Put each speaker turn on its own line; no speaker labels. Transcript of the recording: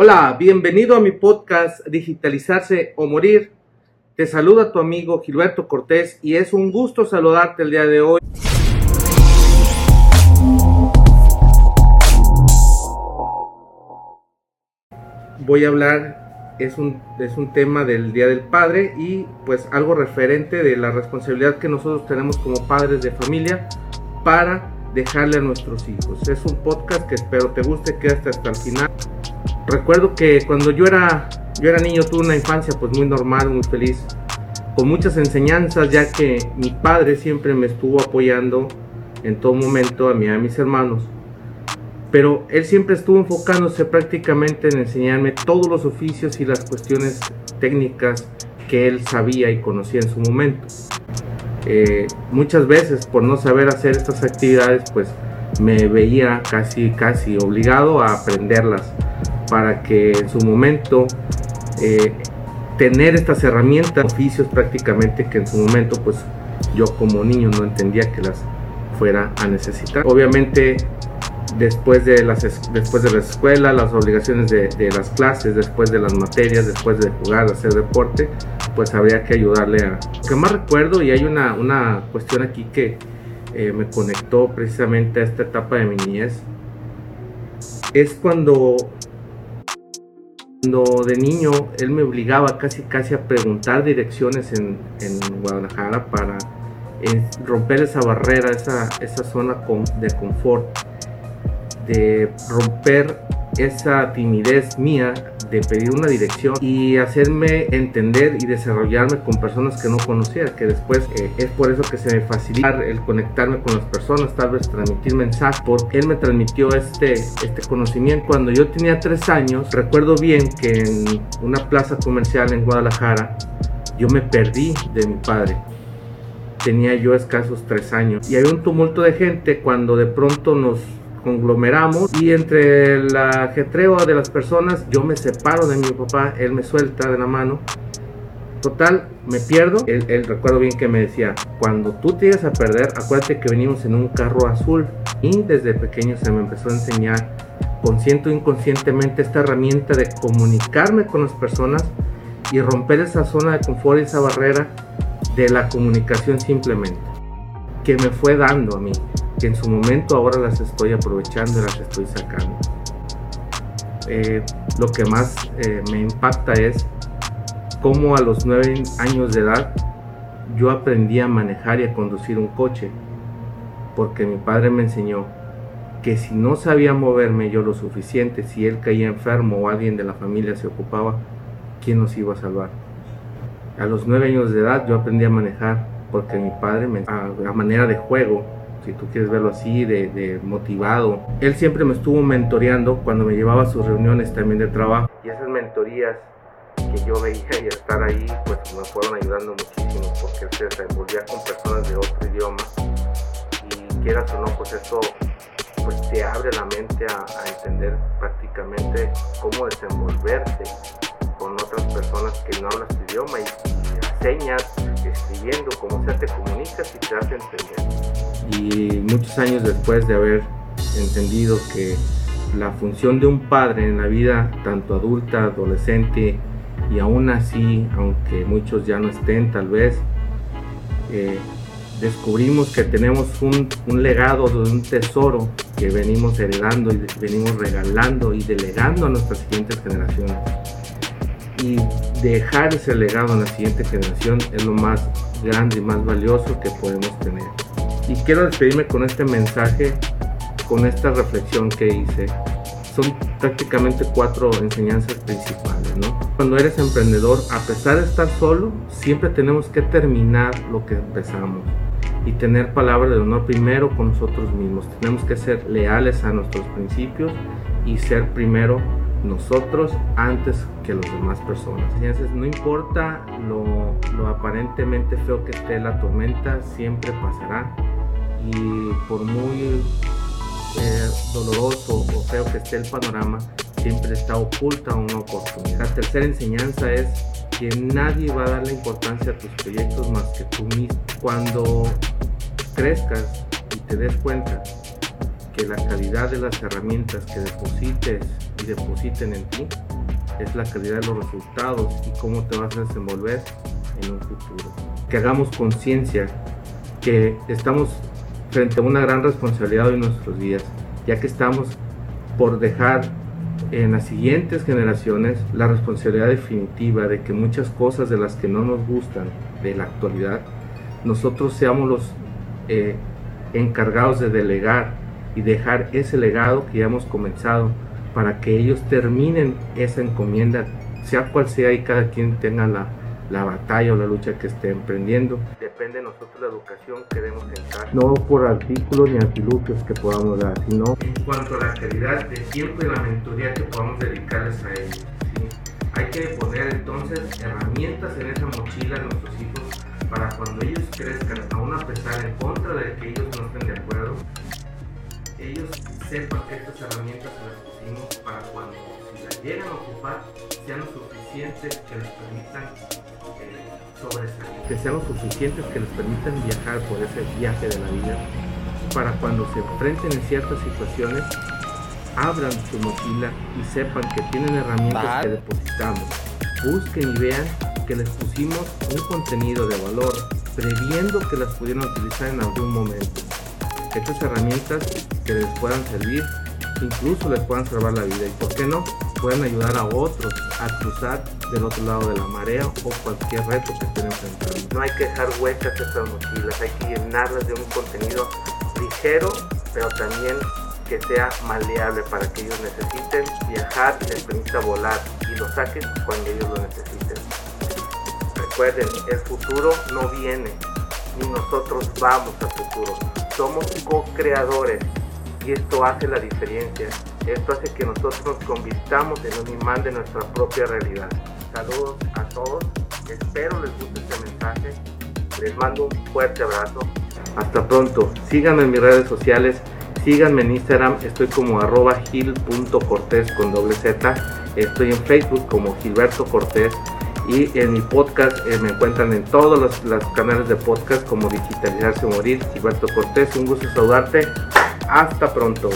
Hola, bienvenido a mi podcast Digitalizarse o Morir. Te saluda tu amigo Gilberto Cortés y es un gusto saludarte el día de hoy. Voy a hablar, es un, es un tema del Día del Padre y pues algo referente de la responsabilidad que nosotros tenemos como padres de familia para dejarle a nuestros hijos. Es un podcast que espero te guste, quédate hasta el final recuerdo que cuando yo era, yo era niño tuve una infancia pues muy normal, muy feliz, con muchas enseñanzas, ya que mi padre siempre me estuvo apoyando en todo momento a mí y a mis hermanos. Pero él siempre estuvo enfocándose prácticamente en enseñarme todos los oficios y las cuestiones técnicas que él sabía y conocía en su momento. Eh, muchas veces por no saber hacer estas actividades pues me veía casi casi obligado a aprenderlas para que en su momento eh, tener estas herramientas, oficios prácticamente que en su momento pues yo como niño no entendía que las fuera a necesitar. Obviamente después de las, después de la escuela, las obligaciones de, las clases, después de las materias, después de jugar, hacer deporte, pues habría que ayudarle a... Lo que más recuerdo, y hay una, una cuestión aquí que eh, me conectó precisamente a esta etapa de mi niñez, es cuando cuando de niño él me obligaba casi casi a preguntar direcciones en, Guadalajara para romper esa barrera, esa, esa zona de confort, de romper esa timidez mía de pedir una dirección y hacerme entender y desarrollarme con personas que no conocía, que después eh, es por eso que se me facilita el conectarme con las personas, tal vez transmitir mensajes, porque él me transmitió este, este conocimiento. Cuando yo tenía tres años, recuerdo bien que en una plaza comercial en Guadalajara, yo me perdí de mi padre. Tenía yo escasos tres años y había un tumulto de gente cuando de pronto nos conglomeramos y entre el ajetreo de las personas yo me separo de mi papá, él me suelta de la mano. Total, me pierdo. Él, recuerdo bien que me decía, cuando tú te ibas a perder, acuérdate que venimos en un carro azul. Y desde pequeño se me empezó a enseñar, consciente o inconscientemente, esta herramienta de comunicarme con las personas y romper esa zona de confort y esa barrera de la comunicación simplemente, que me fue dando a mí que en su momento ahora las estoy aprovechando y las estoy sacando. Eh, lo que más eh, me impacta es cómo a los nueve años de edad yo aprendí a manejar y a conducir un coche, porque mi padre me enseñó que si no sabía moverme yo lo suficiente, si él caía enfermo o alguien de la familia se ocupaba, ¿quién nos iba a salvar? A los nueve años de edad yo aprendí a manejar porque mi padre, me, a manera de juego, si tú quieres verlo así, de, motivado. Él siempre me estuvo mentoreando cuando me llevaba a sus reuniones también de trabajo. Y esas mentorías que yo veía y estar ahí, pues me fueron ayudando muchísimo porque él se desenvolvía con personas de otro idioma. Y quieras o no, pues eso pues te abre la mente a, entender prácticamente cómo desenvolverte con otras personas que no hablan tu idioma y señas, escribiendo, como sea, te comunicas y te hace entender y muchos años después de haber entendido que la función de un padre en la vida, tanto adulta, adolescente, y aún así, aunque muchos ya no estén tal vez, eh, descubrimos que tenemos un, un, legado de un tesoro que venimos heredando y venimos regalando y delegando a nuestras siguientes generaciones. Y dejar ese legado a la siguiente generación es lo más grande y más valioso que podemos tener. Y quiero despedirme con este mensaje, con esta reflexión que hice. Son prácticamente cuatro enseñanzas principales, ¿no? Cuando eres emprendedor, a pesar de estar solo, siempre tenemos que terminar lo que empezamos y tener palabra de honor primero con nosotros mismos. Tenemos que ser leales a nuestros principios y ser primero nosotros antes que las demás personas. Entonces, no importa lo, aparentemente feo que esté la tormenta, siempre pasará y por muy eh, doloroso o feo que esté el panorama, siempre está oculta una oportunidad. La tercera enseñanza es que nadie va a darle importancia a tus proyectos más que tú mismo. Cuando crezcas y te des cuenta que la calidad de las herramientas que deposites y depositen en ti es la calidad de los resultados y cómo te vas a desenvolver en un futuro. Que hagamos conciencia que estamos frente a una gran responsabilidad en nuestros días, ya que estamos por dejar en las siguientes generaciones la responsabilidad definitiva de que muchas cosas de las que no nos gustan de la actualidad, nosotros seamos los eh, encargados de delegar y dejar ese legado que ya hemos comenzado para que ellos terminen esa encomienda, sea cual sea y cada quien tenga la, la batalla o la lucha que esté emprendiendo. Depende de nosotros la educación que demos en. No por artículos ni artilugios que podamos dar, sino en cuanto a la calidad de tiempo y la mentoría que podamos dedicarles a ellos. Hay que poner entonces herramientas en esa mochila a nuestros hijos para cuando ellos crezcan, aún a pesar en contra de que ellos ellos sepan que estas herramientas se las pusimos para cuando si las llegan a ocupar sean lo suficientes que les permitan eh, sobresalir, que sean lo suficientes que les permitan viajar por ese viaje de la vida, para cuando se enfrenten en ciertas situaciones abran su mochila y sepan que tienen herramientas que depositamos. Busquen y vean que les pusimos un contenido de valor, previendo que las pudieran utilizar en algún momento. Estas herramientas que les puedan servir, incluso les puedan salvar la vida y, ¿por qué no? Pueden ayudar a otros a cruzar del otro lado de la marea o cualquier reto que estén enfrentando. No hay que dejar huecas estas mochilas, hay que llenarlas de un contenido ligero, pero también que sea maleable para que ellos necesiten viajar les permita volar y lo saquen cuando ellos lo necesiten. Recuerden, el futuro no viene, ni nosotros vamos al futuro. Somos co-creadores y esto hace la diferencia. Esto hace que nosotros nos convirtamos en un imán de nuestra propia realidad. Saludos a todos, espero les guste este mensaje. Les mando un fuerte abrazo. Hasta pronto. Síganme en mis redes sociales Síganme en Instagram, estoy como arroba gil.cortés con doble Z. Estoy en Facebook como Gilberto Cortés. Y en mi podcast eh, me encuentran en todos los, los, canales de podcast como Digitalizarse Morir. Gilberto Cortés, un gusto saludarte. Hasta pronto.